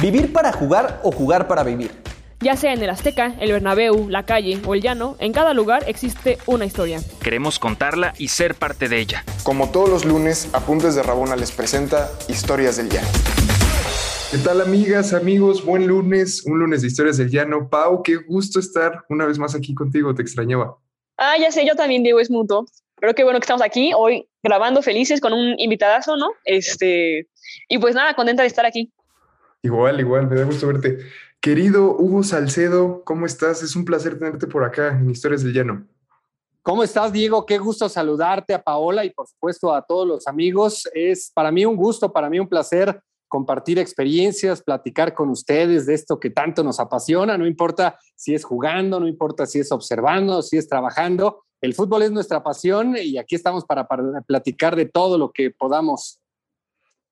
¿Vivir para jugar o jugar para vivir? Ya sea en el Azteca, el Bernabéu, la calle o el llano, en cada lugar existe una historia. Queremos contarla y ser parte de ella. Como todos los lunes, Apuntes de Rabona les presenta Historias del Llano. ¿Qué tal amigas, amigos? Buen lunes, un lunes de Historias del Llano. Pau, qué gusto estar una vez más aquí contigo, te extrañaba. Ah, ya sé, yo también, Diego, es mutuo. Pero qué bueno que estamos aquí hoy grabando felices con un invitadazo, ¿no? Este, y pues nada, contenta de estar aquí. Igual, igual, me da gusto verte. Querido Hugo Salcedo, ¿cómo estás? Es un placer tenerte por acá en Historias del Llano. ¿Cómo estás, Diego? Qué gusto saludarte a Paola y por supuesto a todos los amigos. Es para mí un gusto, para mí un placer compartir experiencias, platicar con ustedes de esto que tanto nos apasiona, no importa si es jugando, no importa si es observando, si es trabajando. El fútbol es nuestra pasión y aquí estamos para, para platicar de todo lo que podamos.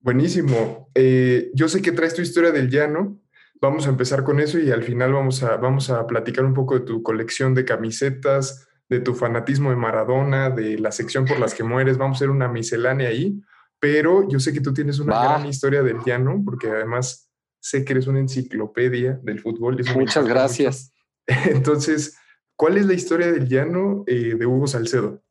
Buenísimo. Eh, yo sé que traes tu historia del llano. Vamos a empezar con eso y al final vamos a, vamos a platicar un poco de tu colección de camisetas, de tu fanatismo de Maradona, de la sección por las que mueres. Vamos a hacer una miscelánea ahí. Pero yo sé que tú tienes una gran historia del llano, porque además sé que eres una enciclopedia del fútbol. Muchas gracias. Entonces, ¿cuál es la historia del llano eh, de Hugo Salcedo?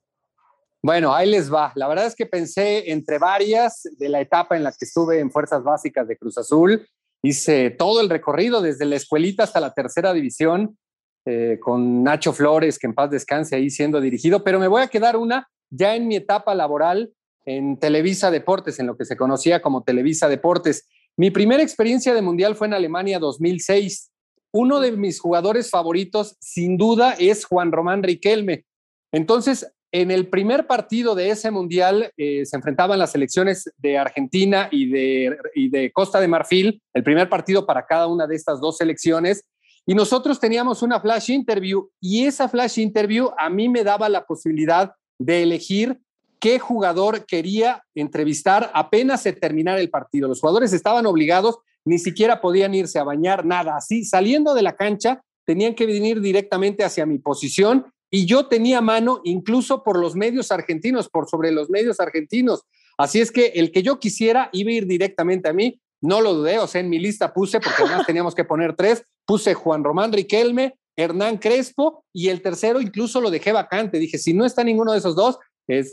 Bueno, ahí les va. La verdad es que pensé entre varias de la etapa en la que estuve en Fuerzas Básicas de Cruz Azul. Hice todo el recorrido desde la escuelita hasta la tercera división eh, con Nacho Flores, que en paz descanse ahí siendo dirigido, pero me voy a quedar una ya en mi etapa laboral en Televisa Deportes, en lo que se conocía como Televisa Deportes. Mi primera experiencia de mundial fue en Alemania 2006. Uno de mis jugadores favoritos, sin duda, es Juan Román Riquelme. Entonces, en el primer partido de ese mundial eh, se enfrentaban las selecciones de Argentina y de, Costa de Marfil, el primer partido para cada una de estas dos selecciones. Y nosotros teníamos una flash interview y esa flash interview a mí me daba la posibilidad de elegir qué jugador quería entrevistar apenas se terminara el partido. Los jugadores estaban obligados, ni siquiera podían irse a bañar, nada. Así, saliendo de la cancha, tenían que venir directamente hacia mi posición y yo tenía mano incluso por los medios argentinos, por sobre los medios argentinos. Así es que el que yo quisiera iba a ir directamente a mí. No lo dudé, o sea, en mi lista puse, porque además teníamos que poner tres, puse Juan Román Riquelme, Hernán Crespo y el tercero incluso lo dejé vacante. Dije, si no está ninguno de esos dos,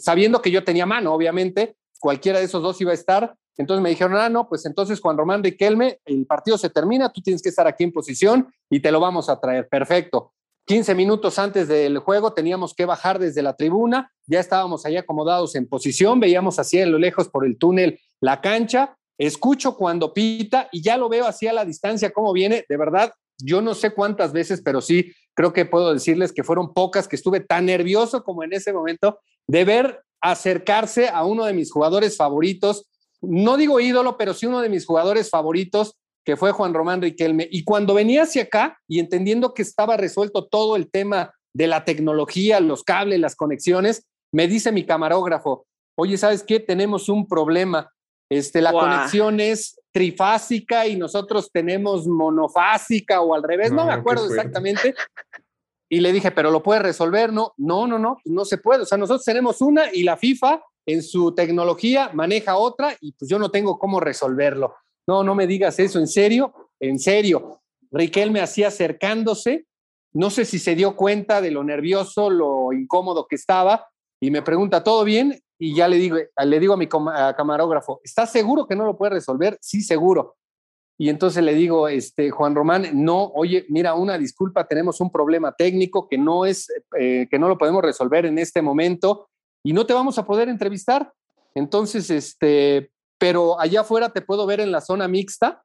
sabiendo que yo tenía mano, obviamente, cualquiera de esos dos iba a estar. Entonces me dijeron, ah, no, pues entonces Juan Román Riquelme, el partido se termina, tú tienes que estar aquí en posición y te lo vamos a traer. Perfecto. 15 minutos antes del juego teníamos que bajar desde la tribuna, ya estábamos ahí acomodados en posición, veíamos hacia lo lejos por el túnel la cancha, escucho cuando pita y ya lo veo así a la distancia cómo viene, de verdad, yo no sé cuántas veces, pero sí creo que puedo decirles que fueron pocas que estuve tan nervioso como en ese momento de ver acercarse a uno de mis jugadores favoritos, no digo ídolo, pero sí uno de mis jugadores favoritos, que fue Juan Román Riquelme. Y cuando venía hacia acá y entendiendo que estaba resuelto todo el tema de la tecnología, los cables, las conexiones, me dice mi camarógrafo, oye, ¿sabes qué? Tenemos un problema. Este, la conexión es trifásica y nosotros tenemos monofásica o al revés, no, me acuerdo exactamente. Y le dije, pero lo puede resolver, ¿no? No, no, no, pues no se puede. O sea, nosotros tenemos una y la FIFA en su tecnología maneja otra y pues yo no tengo cómo resolverlo. No, no me digas eso, en serio, en serio. Riquelme hacía acercándose, no sé si se dio cuenta de lo nervioso, lo incómodo que estaba, y me pregunta, ¿todo bien? Y ya le digo, le digo a mi camarógrafo, ¿estás seguro que no lo puede resolver? Sí, seguro. Y entonces le digo, este, Juan Román, no, oye, mira, una disculpa, tenemos un problema técnico que no es, eh, que no lo podemos resolver en este momento y no te vamos a poder entrevistar. Entonces, este, pero allá afuera te puedo ver en la zona mixta.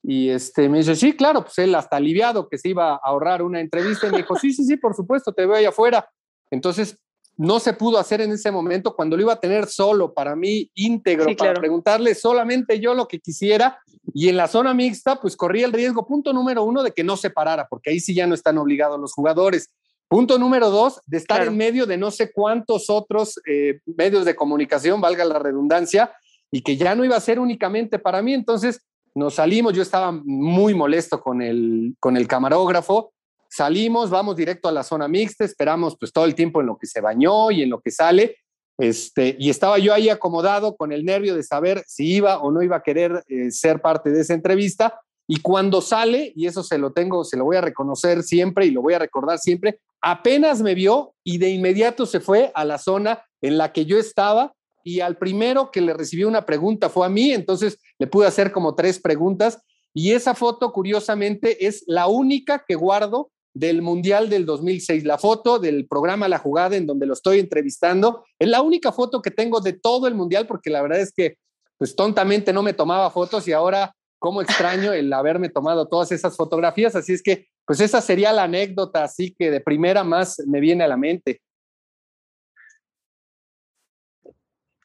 Y este, me dice, sí, claro, pues él hasta aliviado que se iba a ahorrar una entrevista. Y me dijo, sí, sí, sí, por supuesto, te veo allá afuera. Entonces, no se pudo hacer en ese momento cuando lo iba a tener solo para mí íntegro para preguntarle solamente yo lo que quisiera y en la zona mixta pues corría el riesgo punto número uno de que no se parara porque ahí sí ya no están obligados los jugadores punto número dos de estar en medio de no sé cuántos otros eh, medios de comunicación valga la redundancia y que ya no iba a ser únicamente para mí. Entonces nos salimos, yo estaba muy molesto con el, con el camarógrafo, salimos, vamos directo a la zona mixta, esperamos pues todo el tiempo en lo que se bañó y en lo que sale. Este, y estaba yo ahí acomodado con el nervio de saber si iba o no iba a querer eh, ser parte de esa entrevista. Y cuando sale, y eso se lo tengo, se lo voy a reconocer siempre y lo voy a recordar siempre, apenas me vio y de inmediato se fue a la zona en la que yo estaba y al primero que le recibió una pregunta fue a mí, entonces le pude hacer como tres preguntas y esa foto, curiosamente, es la única que guardo del Mundial del 2006. La foto del programa La Jugada en donde lo estoy entrevistando es la única foto que tengo de todo el Mundial porque la verdad es que pues tontamente no me tomaba fotos y ahora cómo extraño el haberme tomado todas esas fotografías. Así es que pues esa sería la anécdota así que de primera más me viene a la mente.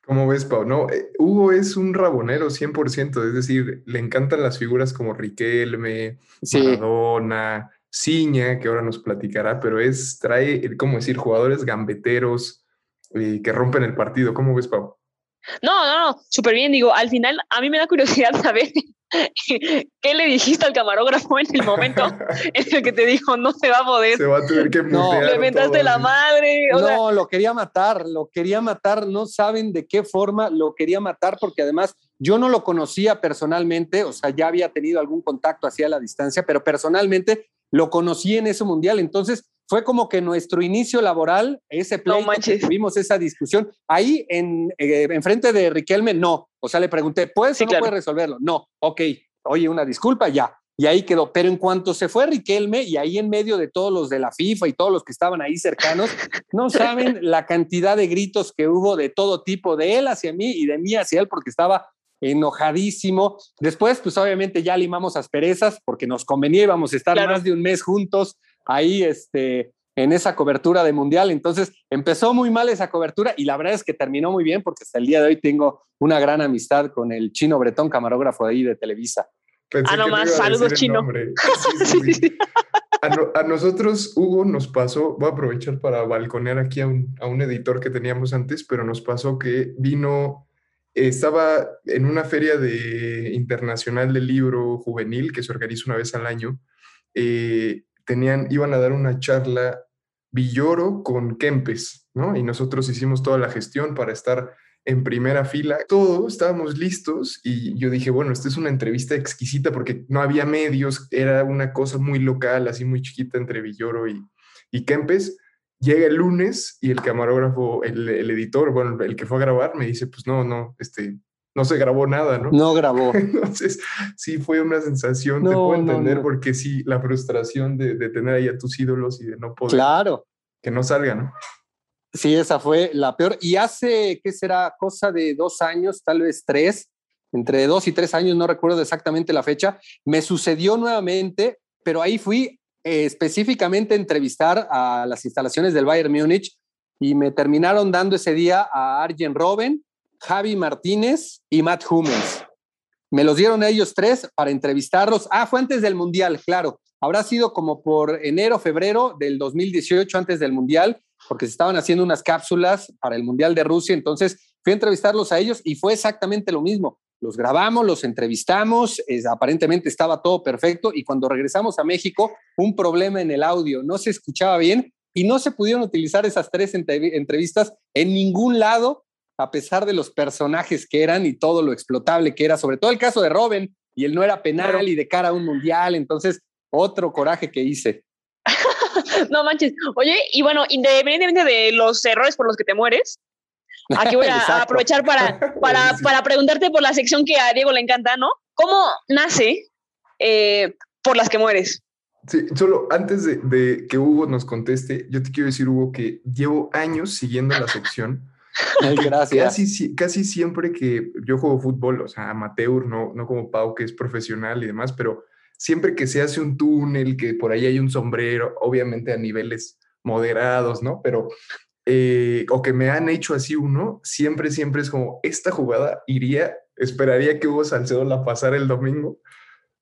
¿Cómo ves, Pau? No, eh, Hugo es un rabonero 100%, es decir, le encantan las figuras como Riquelme, Sí. Maradona, Ciña, que ahora nos platicará, pero es, trae, eh, ¿cómo decir?, jugadores gambeteros eh, que rompen el partido. ¿Cómo ves, Pau? No, no, no, súper bien. Digo, al final, a mí me da curiosidad saber qué le dijiste al camarógrafo en el momento en el que te dijo no se va a poder. Se va a tener que No, Le mentaste la madre. O sea, no, lo quería matar, lo quería matar, no saben de qué forma lo quería matar, porque además yo no lo conocía personalmente, o sea, ya había tenido algún contacto hacia la distancia, pero personalmente lo conocí en ese mundial, entonces fue como que nuestro inicio laboral, ese pleito que manches. tuvimos esa discusión, ahí en eh, enfrente de Riquelme, no, o sea, le pregunté, ¿puedes Sí, o no claro. puedes resolverlo? No, ok, oye, una disculpa, ya. Y ahí quedó. Pero en cuanto se fue Riquelme, y ahí en medio de todos los de la FIFA y todos los que estaban ahí cercanos, no saben la cantidad de gritos que hubo de todo tipo, de él hacia mí y de mí hacia él, porque estaba enojadísimo. Después, pues obviamente ya limamos asperezas porque nos convenía, íbamos a estar Claro. más de un mes juntos ahí, este, en esa cobertura de mundial. Entonces empezó muy mal esa cobertura y la verdad es que terminó muy bien porque hasta el día de hoy tengo una gran amistad con el chino Bretón, camarógrafo de ahí de Televisa. Pensé Ah, no que me más, iba a saludos, chino. nombre. Sí, sí, sí. A, no- a nosotros, Hugo, nos pasó, voy a aprovechar para balconear aquí a un, a un editor que teníamos antes, pero nos pasó que vino, eh, estaba en una feria de, internacional del libro juvenil que se organiza una vez al año. eh, tenían, iban a dar una charla Villoro con Kempes, ¿no? Y nosotros hicimos toda la gestión para estar en primera fila. Todos estábamos listos y yo dije, bueno, esta es una entrevista exquisita porque no había medios, era una cosa muy local, así muy chiquita entre Villoro y, y Kempes. Llega el lunes y el camarógrafo, el, el editor, bueno, el que fue a grabar, me dice, pues no, no, este, no se grabó nada, ¿no? No grabó. Entonces, sí fue una sensación, te No, puedo no, entender, no. porque sí, la frustración de, de tener ahí a tus ídolos y de no poder, Claro. que no salgan, ¿no? Sí, esa fue la peor. Y hace, ¿qué será? Cosa de dos años, tal vez tres, entre dos y tres años, no recuerdo exactamente la fecha, me sucedió nuevamente, pero ahí fui eh, específicamente a entrevistar a las instalaciones del Bayern Múnich y me terminaron dando ese día a Arjen Robben, Javi Martínez y Matt Hummels. Me los dieron a ellos tres para entrevistarlos. Ah, fue antes del Mundial, claro. Habrá sido como por enero, febrero del 2018, antes del Mundial, porque se estaban haciendo unas cápsulas para el Mundial de Rusia. Entonces fui a entrevistarlos a ellos y fue exactamente lo mismo. Los grabamos, los entrevistamos, es- aparentemente estaba todo perfecto y cuando regresamos a México, un problema en el audio, no se escuchaba bien y no se pudieron utilizar esas tres entrev- entrevistas en ningún lado, a pesar de los personajes que eran y todo lo explotable que era, sobre todo el caso de Robin, y él no era penal Claro. y de cara a un mundial, entonces otro coraje que hice. no manches. Oye, y bueno, independientemente de los errores por los que te mueres, aquí voy a, aprovechar para, para, para preguntarte por la sección que a Diego le encanta, ¿no? ¿Cómo nace eh, por las que mueres? Sí, solo antes de, de que Hugo nos conteste, yo te quiero decir, Hugo, que llevo años siguiendo la sección. Gracias. Casi, si- casi siempre que yo juego fútbol, o sea, amateur, no, no como Pau, que es profesional y demás, pero siempre que se hace un túnel, que por ahí hay un sombrero, obviamente a niveles moderados, ¿no? Pero, eh, o que me han hecho así uno, siempre, siempre es como, esta jugada iría, esperaría que Hugo Salcedo la pasara el domingo,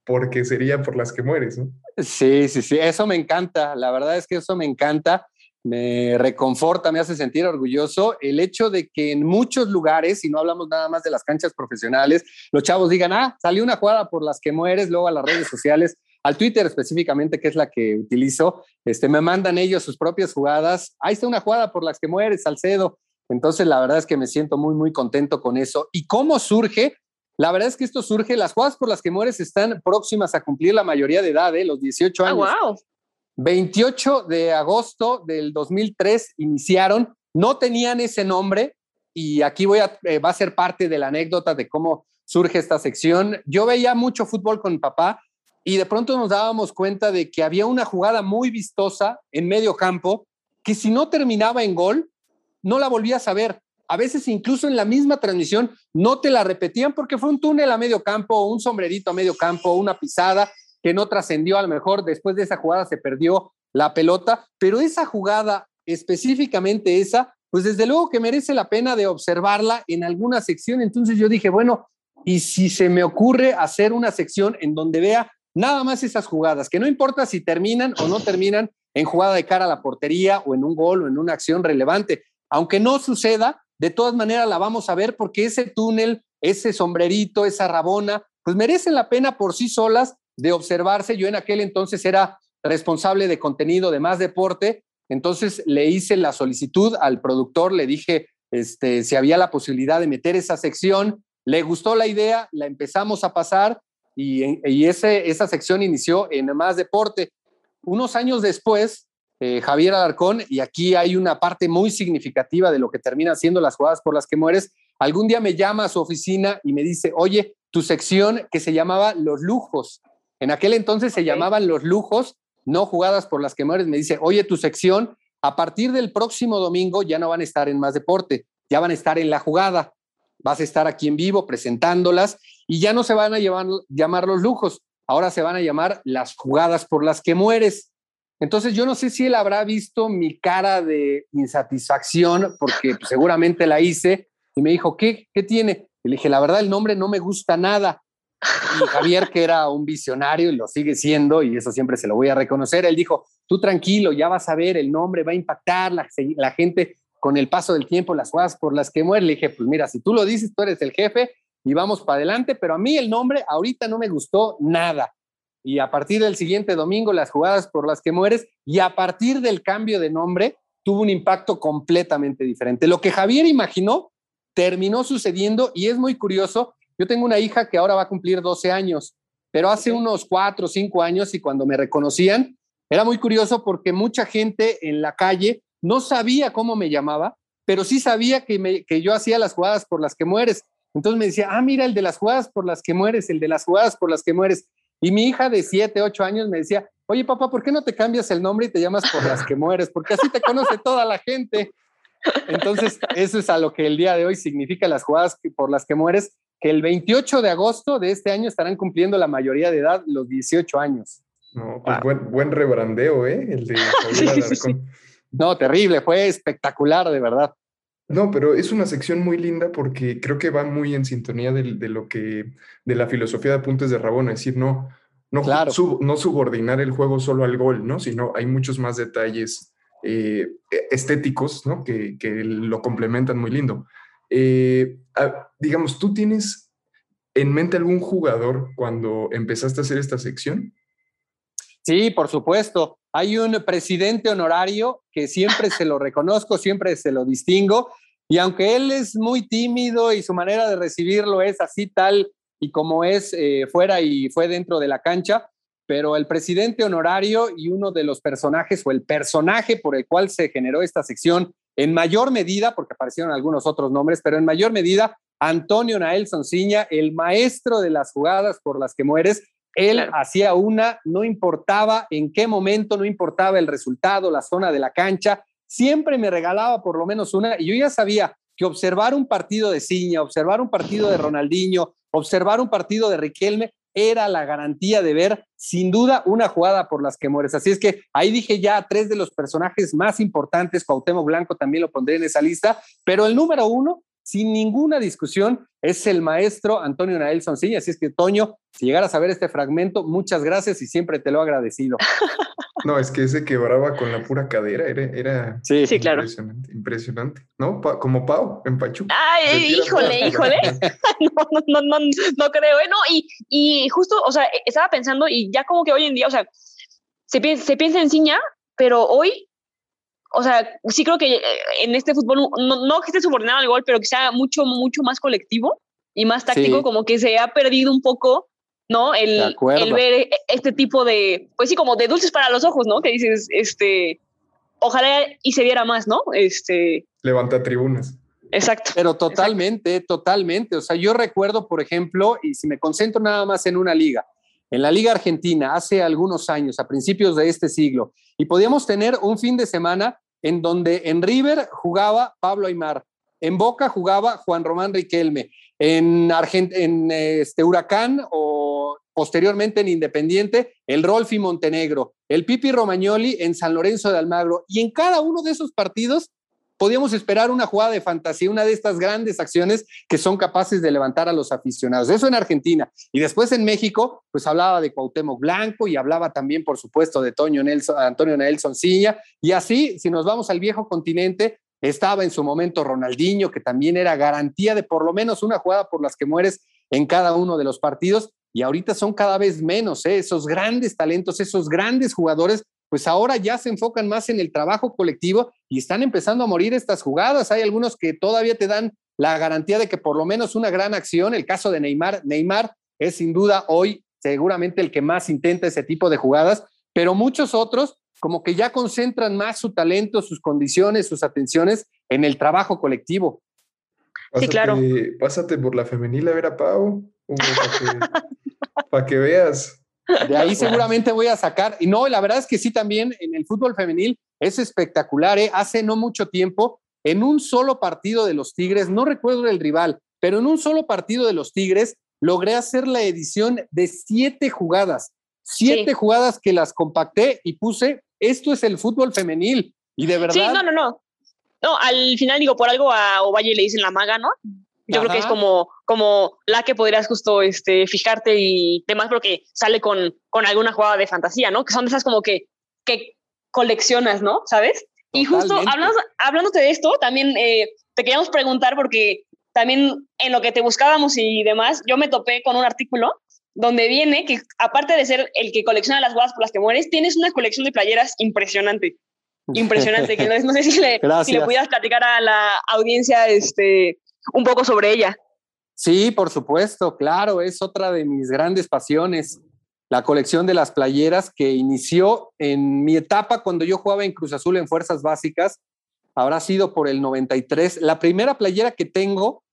porque sería por las que mueres, ¿no? Sí, sí, sí, eso me encanta. La verdad es que eso me encanta, me reconforta, me hace sentir orgulloso el hecho de que en muchos lugares, y no hablamos nada más de las canchas profesionales, los chavos digan, ah, salió una jugada por las que mueres, luego a las redes sociales, al Twitter específicamente, que es la que utilizo, este, me mandan ellos sus propias jugadas. Ahí está una jugada por las que mueres, Salcedo. Entonces, la verdad es que me siento muy, muy contento con eso. ¿Y cómo surge? La verdad es que esto surge, las jugadas por las que mueres están próximas a cumplir la mayoría de edad, ¿eh? los 18 Ah, años. wow. 28 de agosto del 2003 iniciaron, no tenían ese nombre y aquí voy a, eh, va a ser parte de la anécdota de cómo surge esta sección. Yo veía mucho fútbol con mi papá y de pronto nos dábamos cuenta de que había una jugada muy vistosa en medio campo que si no terminaba en gol, no la volvías a ver. A veces incluso en la misma transmisión no te la repetían porque fue un túnel a medio campo, un sombrerito a medio campo, una pisada que no trascendió, a lo mejor después de esa jugada se perdió la pelota, pero esa jugada, específicamente esa, pues desde luego que merece la pena de observarla en alguna sección. Entonces yo dije, bueno, y si se me ocurre hacer una sección en donde vea nada más esas jugadas, que no importa si terminan o no terminan en jugada de cara a la portería o en un gol o en una acción relevante, aunque no suceda, de todas maneras la vamos a ver porque ese túnel, ese sombrerito, esa rabona, pues merecen la pena por sí solas de observarse. Yo en aquel entonces era responsable de contenido de más deporte, entonces le hice la solicitud al productor, le dije este, si había la posibilidad de meter esa sección, le gustó la idea, la empezamos a pasar y, y ese, esa sección inició en más deporte. Unos años después, eh, Javier Alarcón, y aquí hay una parte muy significativa de lo que termina siendo las jugadas por las que mueres, algún día me llama a su oficina y me dice, oye, tu sección que se llamaba Los Lujos, en aquel entonces se llamaban Los Lujos, no jugadas por las que mueres, me dice, oye, tu sección, a partir del próximo domingo ya no van a estar en más deporte, ya van a estar en la jugada, vas a estar aquí en vivo presentándolas y ya no se van a llamar, llamar los lujos, ahora se van a llamar las jugadas por las que mueres. Entonces yo no sé si él habrá visto mi cara de insatisfacción porque pues, seguramente la hice y me dijo, ¿qué? ¿Qué tiene? Y le dije, la verdad el nombre no me gusta nada. Y Javier, que era un visionario y lo sigue siendo, y eso siempre se lo voy a reconocer, él dijo, tú tranquilo, ya vas a ver, el nombre va a impactar, la, gente con el paso del tiempo, las jugadas por las que muere. Le dije, pues mira, si tú lo dices, tú eres el jefe y vamos para adelante, pero a mí el nombre ahorita no me gustó nada. Y a partir del siguiente domingo, las jugadas por las que mueres, y a partir del cambio de nombre, tuvo un impacto completamente diferente. Lo que Javier imaginó terminó sucediendo y es muy curioso. Yo tengo una hija que ahora va a cumplir 12 años, pero hace unos 4 o 5 años y cuando me reconocían, era muy curioso porque mucha gente en la calle no sabía cómo me llamaba, pero sí sabía que, me, que yo hacía las jugadas por las que mueres. Entonces me decía, ah, mira, el de las jugadas por las que mueres, el de las jugadas por las que mueres. Y mi hija de 7, 8 años me decía, oye papá, ¿por qué no te cambias el nombre y te llamas por las que mueres? Porque así te conoce toda la gente. Entonces, eso es a lo que el día de hoy significa las jugadas por las que mueres, que el 28 de agosto de este año estarán cumpliendo la mayoría de edad, los 18 años. No, pues buen, buen rebrandeo, ¿eh? El de Javier Sí, sí, sí. No, terrible, fue espectacular, de verdad. No, pero es una sección muy linda porque creo que va muy en sintonía de, lo que, de la filosofía de apuntes de Rabona, es decir, no, no, ju- Claro. sub- no subordinar el juego solo al gol, ¿no? Sino hay muchos más detalles eh, estéticos, ¿no? Que, que lo complementan muy lindo. Eh, ah, digamos, ¿tú tienes en mente algún jugador cuando empezaste a hacer esta sección? Sí, por supuesto. Hay un presidente honorario que siempre se lo reconozco, siempre se lo distingo. Y aunque él es muy tímido y su manera de recibirlo es así tal y como es eh, fuera y fue dentro de la cancha, pero el presidente honorario y uno de los personajes o el personaje por el cual se generó esta sección en mayor medida, porque aparecieron algunos otros nombres, pero en mayor medida, Antonio Nael Sonciña, el maestro de las jugadas por las que mueres, él Claro. hacía una, no importaba en qué momento, no importaba el resultado, la zona de la cancha, siempre me regalaba por lo menos una y yo ya sabía que observar un partido de Ciña, observar un partido de Ronaldinho, observar un partido de Riquelme era la garantía de ver sin duda una jugada por las que mueres. Así es que ahí dije ya tres de los personajes más importantes, Cuauhtémoc Blanco también lo pondré en esa lista, pero el número uno, sin ninguna discusión, es el maestro Antonio Nael Soncilla. Así es que, Toño, si llegaras a ver este fragmento, muchas gracias y siempre te lo he agradecido. No, es que ese quebraba con la pura cadera, era, era Sí, Sí, claro. impresionante, impresionante, ¿no? Pa- como Pau en Pachuca. Ay, híjole, híjole. no, no, no, no creo, ¿eh? No, y, y justo, o sea, estaba pensando y ya como que hoy en día, o sea, se piensa, se piensa en Ciña, pero hoy, o sea, sí creo que eh, en este fútbol, no, no que esté subordinado al gol, pero que sea mucho, mucho más colectivo. y más táctico, Sí. como que se ha perdido un poco, ¿no? El, el ver este tipo de, pues sí, como de dulces para los ojos, ¿no? Que dices, este, ojalá y se viera más, ¿no? Este, Levanta tribunas. exacto. Pero totalmente, totalmente. O sea, yo recuerdo, por ejemplo, y si me concentro nada más en una liga, en la Liga Argentina, hace algunos años, a principios de este siglo, y podíamos tener un fin de semana en donde en River jugaba Pablo Aymar, en Boca jugaba Juan Román Riquelme, en, Argent en este Huracán o posteriormente en Independiente, el Rolfi Montenegro, el Pipi Romagnoli en San Lorenzo de Almagro, y en cada uno de esos partidos podíamos esperar una jugada de fantasía, una de estas grandes acciones que son capaces de levantar a los aficionados. Eso en Argentina. Y después en México, pues hablaba de Cuauhtémoc Blanco y hablaba también, por supuesto, de Toño Nelson, Antonio Nelson Ciña. Y así, si nos vamos al viejo continente, estaba en su momento Ronaldinho, que también era garantía de por lo menos una jugada por las que mueres en cada uno de los partidos. Y ahorita son cada vez menos, ¿eh? esos grandes talentos, esos grandes jugadores pues ahora ya se enfocan más en el trabajo colectivo y están empezando a morir estas jugadas. Hay algunos que todavía te dan la garantía de que por lo menos una gran acción, el caso de Neymar, Neymar es sin duda hoy seguramente el que más intenta ese tipo de jugadas, pero muchos otros como que ya concentran más su talento, sus condiciones, sus atenciones en el trabajo colectivo. Sí, claro. Pásate por la femenil a ver a Pau, para que, pa que veas. De ahí seguramente voy a sacar. Y no, la verdad es que sí, también en el fútbol femenil es espectacular. ¿eh? Hace no mucho tiempo, en un solo partido de los Tigres, no recuerdo el rival, pero en un solo partido de los Tigres logré hacer la edición de siete jugadas. Siete Sí. jugadas que las compacté y puse, esto es el fútbol femenil. Y de verdad, Sí, no, no, no. No, al final digo, por algo a Ovalle le dicen la maga, ¿no? Yo creo que es como, como la que podrías justo este, fijarte y demás, porque sale con, con alguna jugada de fantasía, ¿no? Que son de esas como que, que coleccionas, ¿no? ¿Sabes? Y justo Totalmente. hablando, hablándote de esto, también eh, te queríamos preguntar, porque también en lo que te buscábamos y demás, yo me topé con un artículo donde viene que aparte de ser el que colecciona las jugadas por las que mueres, tienes una colección de playeras impresionante. Impresionante, que no, no sé si le, si le pudieras platicar a la audiencia este, un poco sobre ella. Sí, por supuesto, claro, es otra de mis grandes pasiones, la colección de las playeras que inició en mi etapa cuando yo jugaba en Cruz Azul en Fuerzas Básicas, habrá sido por el 93. La primera playera que tengo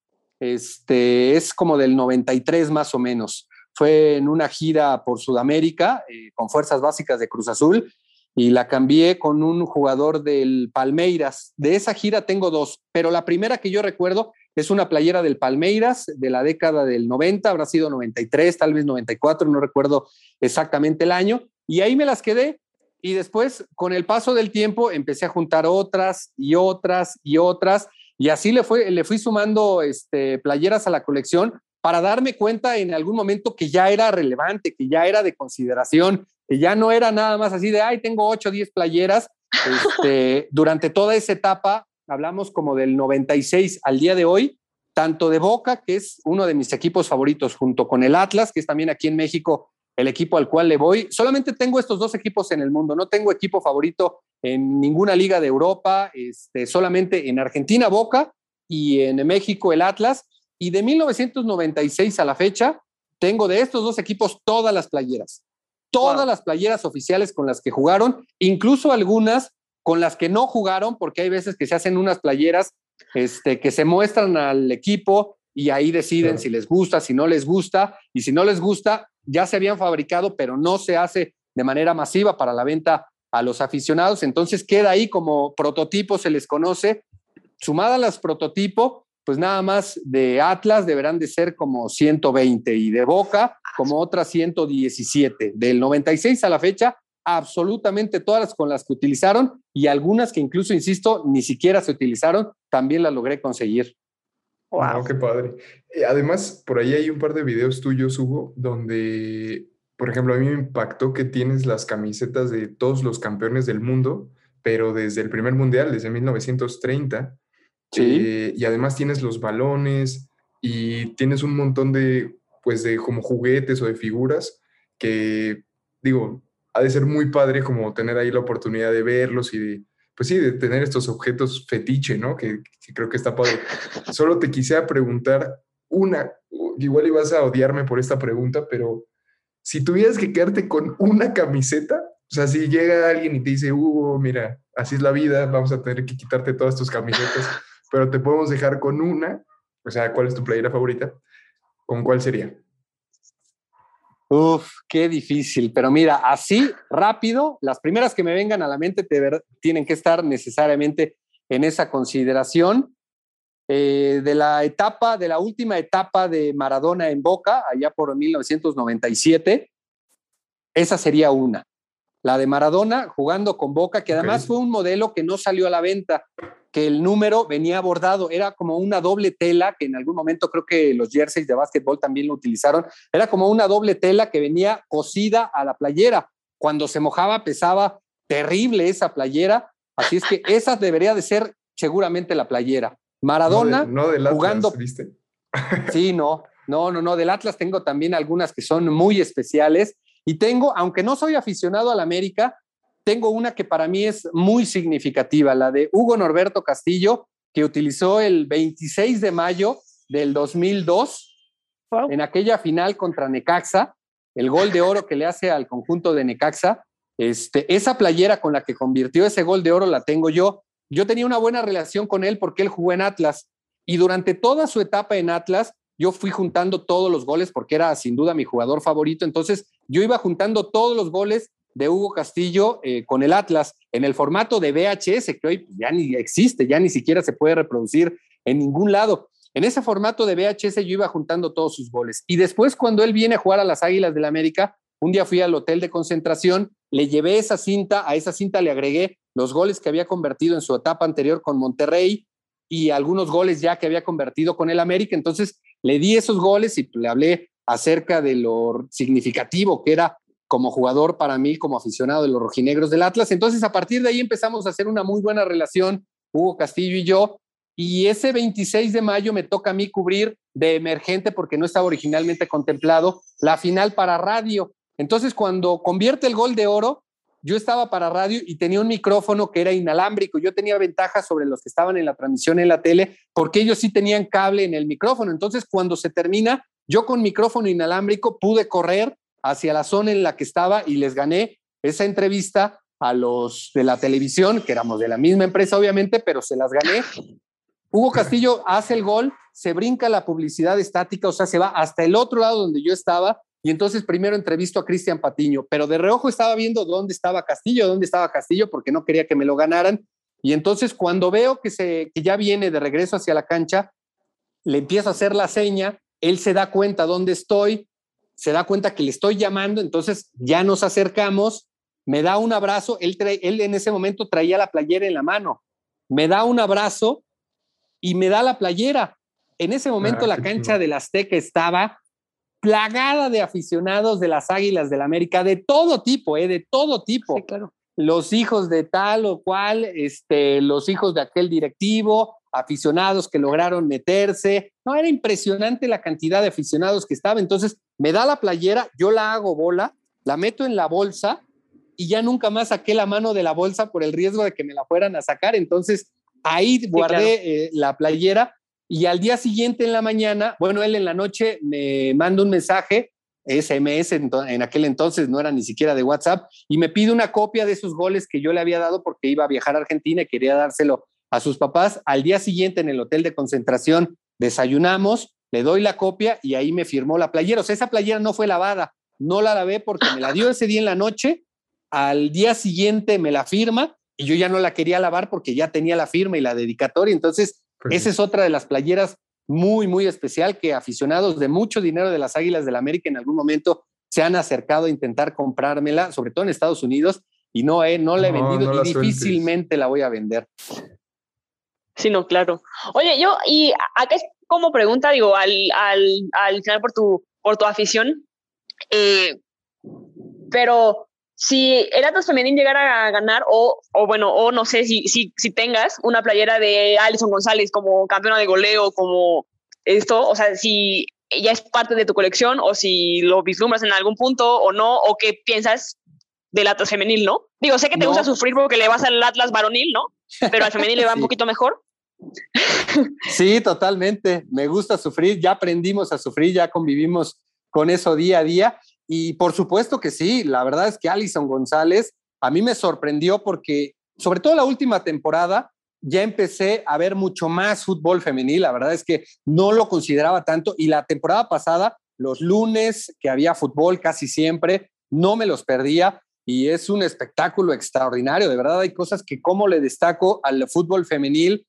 este, es como del 93 más o menos. Fue en una gira por Sudamérica eh, con Fuerzas Básicas de Cruz Azul y la cambié con un jugador del Palmeiras. De esa gira tengo dos, pero la primera que yo recuerdo es una playera del Palmeiras de la década del 90, habrá sido 93, tal vez 94, no recuerdo exactamente el año. Y ahí me las quedé. Y después, con el paso del tiempo, empecé a juntar otras y otras y otras. Y así le, fue, le fui sumando este, playeras a la colección para darme cuenta en algún momento que ya era relevante, que ya era de consideración, ya no era nada más así de, ay, tengo 8 o 10 playeras. Este, durante toda esa etapa hablamos como del 96 al día de hoy, tanto de Boca, que es uno de mis equipos favoritos, junto con el Atlas, que es también aquí en México el equipo al cual le voy. Solamente tengo estos dos equipos en el mundo, no tengo equipo favorito en ninguna liga de Europa, este, solamente en Argentina Boca y en México el Atlas. Y de 1996 a la fecha, tengo de estos dos equipos todas las playeras, todas Wow. las playeras oficiales con las que jugaron, incluso algunas con las que no jugaron, porque hay veces que se hacen unas playeras este, que se muestran al equipo y ahí deciden Claro. si les gusta, si no les gusta, y si no les gusta, ya se habían fabricado, pero no se hace de manera masiva para la venta a los aficionados, entonces queda ahí como prototipo, se les conoce, sumada a las prototipo, pues nada más de Atlas deberán de ser como 120 y de Boca como otras 117. Del 96 a la fecha, absolutamente todas las con las que utilizaron y algunas que incluso, insisto, ni siquiera se utilizaron, también las logré conseguir. Wow, qué padre. Eh, Además, por ahí hay un par de videos tuyos, Hugo, donde, por ejemplo, a mí me impactó que tienes las camisetas de todos los campeones del mundo, pero desde el primer mundial, desde 1930. Sí. Eh, y además tienes los balones y tienes un montón de, pues, de como juguetes o de figuras que, digo, ha de ser muy padre como tener ahí la oportunidad de verlos y de, pues sí, de tener estos objetos fetiche, ¿no? Que, que creo que está padre. Solo te quisiera preguntar, una, igual ibas a odiarme por esta pregunta, pero si tuvieras que quedarte con una camiseta, o sea, si llega alguien y te dice, Hugo, mira, así es la vida, vamos a tener que quitarte todas tus camisetas, pero te podemos dejar con una, o sea, ¿cuál es tu playera favorita? ¿Con cuál sería? Uf, qué difícil. Pero mira, así rápido, las primeras que me vengan a la mente te tienen que estar necesariamente en esa consideración. Eh, de la etapa, de la última etapa de Maradona en Boca, allá por 1997, esa sería una. La de Maradona jugando con Boca, que además fue un modelo que no salió a la venta, que el número venía bordado, era como una doble tela, que en algún momento creo que los jerseys de básquetbol también lo utilizaron, era como una doble tela que venía cosida a la playera. Cuando se mojaba pesaba terrible esa playera, así es que esa debería de ser seguramente la playera. Maradona no del Atlas, jugando. ¿viste? Sí, no, no, no, no. Del Atlas tengo también algunas que son muy especiales. Y tengo, aunque no soy aficionado al América, tengo una que para mí es muy significativa, la de Hugo Norberto Castillo, que utilizó el 26 de mayo del 2002 en aquella final contra Necaxa, el gol de oro que le hace al conjunto de Necaxa. Este, esa playera con la que convirtió ese gol de oro la tengo yo yo tenía una buena relación con él porque él jugó en Atlas y durante toda su etapa en Atlas yo fui juntando todos los goles porque era sin duda mi jugador favorito. Entonces yo iba juntando todos los goles de Hugo Castillo eh, con el Atlas en el formato de VHS, que hoy ya ni existe, ya ni siquiera se puede reproducir en ningún lado. En ese formato de VHS yo iba juntando todos sus goles. Y después cuando él viene a jugar a las Águilas del la América, un día fui al hotel de concentración, le llevé esa cinta, a esa cinta le agregué los goles que había convertido en su etapa anterior con Monterrey y algunos goles ya que había convertido con el América. Entonces le di esos goles y le hablé acerca de lo significativo que era como jugador para mí, como aficionado de los rojinegros del Atlas. Entonces a partir de ahí empezamos a hacer una muy buena relación, Hugo Castillo y yo. Y ese 26 de mayo me toca a mí cubrir de emergente porque no estaba originalmente contemplado la final para radio. Entonces, cuando convierte el gol de oro, yo estaba para radio y tenía un micrófono que era inalámbrico. Yo tenía ventaja sobre los que estaban en la transmisión en la tele porque ellos sí tenían cable en el micrófono. Entonces, cuando se termina, yo con micrófono inalámbrico pude correr hacia la zona en la que estaba y les gané esa entrevista a los de la televisión, que éramos de la misma empresa, obviamente, pero se las gané. Hugo Castillo hace el gol, se brinca la publicidad estática, o sea, se va hasta el otro lado donde yo estaba y entonces primero entrevisto a Cristian Patiño, pero de reojo estaba viendo dónde estaba Castillo, dónde estaba Castillo, porque no quería que me lo ganaran. Y entonces cuando veo que, se, que ya viene de regreso hacia la cancha, le empiezo a hacer la seña, él se da cuenta dónde estoy, se da cuenta que le estoy llamando, entonces ya nos acercamos, me da un abrazo, él, él en ese momento traía la playera en la mano, me da un abrazo y me da la playera. En ese momento ah, la cancha del Azteca estaba plagada de aficionados de las Águilas del América, de todo tipo, ¿eh? de todo tipo. claro. Los hijos de tal o cual, este, los hijos de aquel directivo, aficionados que lograron meterse. No, era impresionante la cantidad de aficionados que estaba. Entonces, me da la playera, yo la hago bola, la meto en la bolsa y ya nunca más saqué la mano de la bolsa por el riesgo de que me la fueran a sacar. Entonces, ahí guardé eh, la playera y al día siguiente en la mañana, bueno, él en la noche me manda un mensaje, SMS en, aquel entonces no era ni siquiera de WhatsApp, y me pide una copia de esos goles que yo le había dado porque iba a viajar a Argentina y quería dárselo a sus papás. Al día siguiente en el hotel de concentración desayunamos, le doy la copia y ahí me firmó la playera. O sea, esa playera no fue lavada, no la lavé porque me la dio ese día en la noche, al día siguiente me la firma y yo ya no la quería lavar porque ya tenía la firma y la dedicatoria. Entonces, pues Esa es otra de las playeras muy, muy especial que aficionados de mucho dinero de las Águilas del la América en algún momento se han acercado a intentar comprármela, sobre todo en Estados Unidos, y no, eh, no la he vendido y difícilmente la voy a vender. Sí, no, claro. Oye, yo, y acá es como pregunta, digo, al, al, al final por tu, por tu afición, eh, pero si el Atlas Femenil llegara a ganar, o, o bueno, o no sé si, si, si, tengas una playera de Alison González como campeona de goleo, como esto, o sea, si ya es parte de tu colección, o si lo vislumbras en algún punto, o no, o qué piensas del Atlas Femenil, ¿no? Digo, sé que te gusta sufrir porque le vas al Atlas varonil, ¿no? Pero al femenil le va un poquito mejor. Sí, totalmente. Me gusta sufrir. Ya aprendimos a sufrir, ya convivimos con eso día a día. Y por supuesto que sí, la verdad es que Alison González a mí me sorprendió porque, sobre todo la última temporada, ya empecé a ver mucho más fútbol femenil. La verdad es que no lo consideraba tanto. Y la temporada pasada, los lunes que había fútbol casi siempre, no me los perdía. Y es un espectáculo extraordinario. De verdad, hay cosas que, como le destaco al fútbol femenil,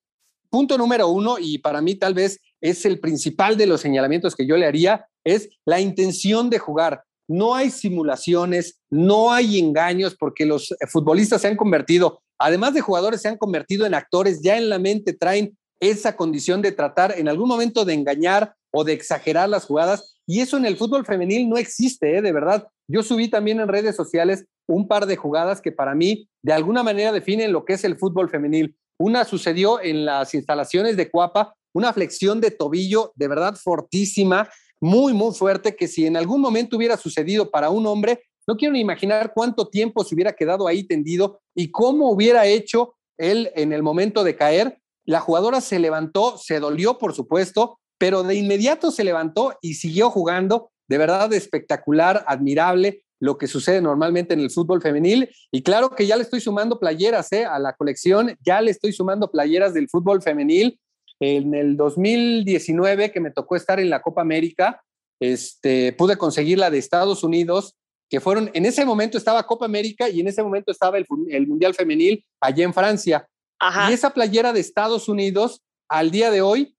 punto número uno, y para mí tal vez es el principal de los señalamientos que yo le haría, es la intención de jugar. No hay simulaciones, no hay engaños, porque los futbolistas se han convertido, además de jugadores, se han convertido en actores, ya en la mente traen esa condición de tratar en algún momento de engañar o de exagerar las jugadas. Y eso en el fútbol femenil no existe, ¿eh? de verdad. Yo subí también en redes sociales un par de jugadas que para mí de alguna manera definen lo que es el fútbol femenil. Una sucedió en las instalaciones de Cuapa, una flexión de tobillo de verdad fortísima, muy, muy fuerte, que si en algún momento hubiera sucedido para un hombre, no quiero ni imaginar cuánto tiempo se hubiera quedado ahí tendido y cómo hubiera hecho él en el momento de caer. La jugadora se levantó, se dolió, por supuesto, pero de inmediato se levantó y siguió jugando. De verdad espectacular, admirable lo que sucede normalmente en el fútbol femenil. Y claro que ya le estoy sumando playeras ¿eh? a la colección, ya le estoy sumando playeras del fútbol femenil. En el 2019, que me tocó estar en la Copa América, este, pude conseguir la de Estados Unidos, que fueron, en ese momento estaba Copa América y en ese momento estaba el, el Mundial Femenil allá en Francia. Y esa playera de Estados Unidos, al día de hoy,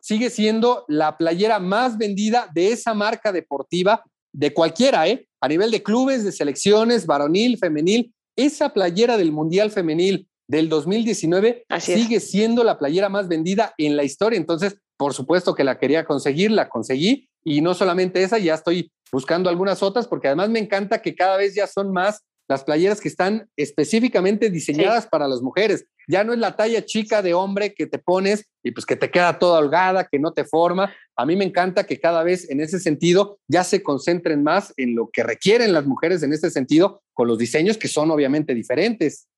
sigue siendo la playera más vendida de esa marca deportiva de cualquiera, ¿eh? A nivel de clubes, de selecciones, varonil, femenil, esa playera del Mundial Femenil del 2019 sigue siendo la playera más vendida en la historia. Entonces, por supuesto que la quería conseguir, la conseguí. Y no solamente esa, ya estoy buscando algunas otras, porque además me encanta que cada vez ya son más las playeras que están específicamente diseñadas para las mujeres. Ya no es la talla chica de hombre que te pones y pues que te queda toda holgada, que no te forma. A mí me encanta que cada vez en ese sentido ya se concentren más en lo que requieren las mujeres en este sentido, con los diseños que son obviamente diferentes.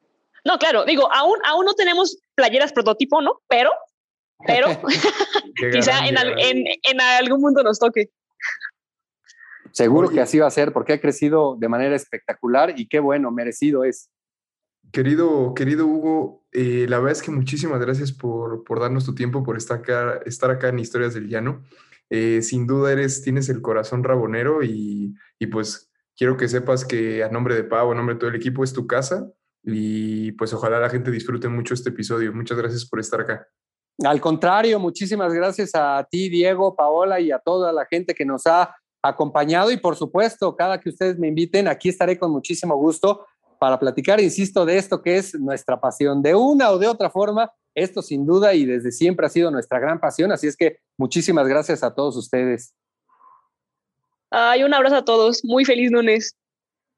No, claro, digo, aún, aún no tenemos playeras prototipo, ¿no? Pero, pero quizá en, en, en algún mundo nos toque. Seguro que así va a ser, porque ha crecido de manera espectacular y qué bueno, merecido es. Querido, querido Hugo, eh, la verdad es que muchísimas gracias por, por darnos tu tiempo, por estar acá, estar acá en Historias del Llano. Eh, sin duda eres, tienes el corazón rabonero y, y, pues quiero que sepas que a nombre de Pau, a nombre de todo el equipo, es tu casa y pues ojalá la gente disfrute mucho este episodio. Muchas gracias por estar acá. Al contrario, muchísimas gracias a ti, Diego, Paola y a toda la gente que nos ha acompañado y por supuesto, cada que ustedes me inviten, aquí estaré con muchísimo gusto para platicar, insisto, de esto que es nuestra pasión. De una o de otra forma, esto sin duda y desde siempre ha sido nuestra gran pasión, así es que muchísimas gracias a todos ustedes. Ay, un abrazo a todos, muy feliz lunes.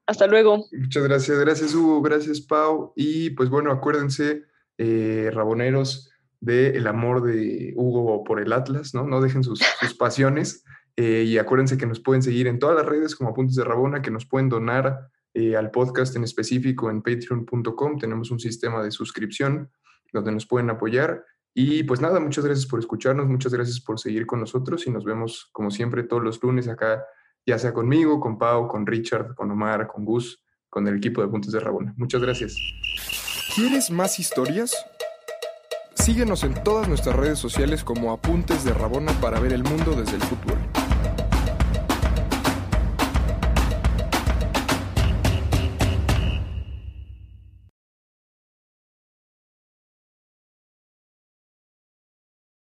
Hasta luego. Muchas gracias, gracias Hugo, gracias Pau. Y pues bueno, acuérdense, eh, raboneros, del amor de Hugo por el Atlas, ¿no? No dejen sus, sus pasiones. Eh, y acuérdense que nos pueden seguir en todas las redes como Apuntes de Rabona, que nos pueden donar eh, al podcast en específico en patreon.com. Tenemos un sistema de suscripción donde nos pueden apoyar. Y pues nada, muchas gracias por escucharnos, muchas gracias por seguir con nosotros y nos vemos como siempre todos los lunes acá, ya sea conmigo, con Pau, con Richard, con Omar, con Gus, con el equipo de Apuntes de Rabona. Muchas gracias. ¿Quieres más historias? Síguenos en todas nuestras redes sociales como Apuntes de Rabona para ver el mundo desde el fútbol.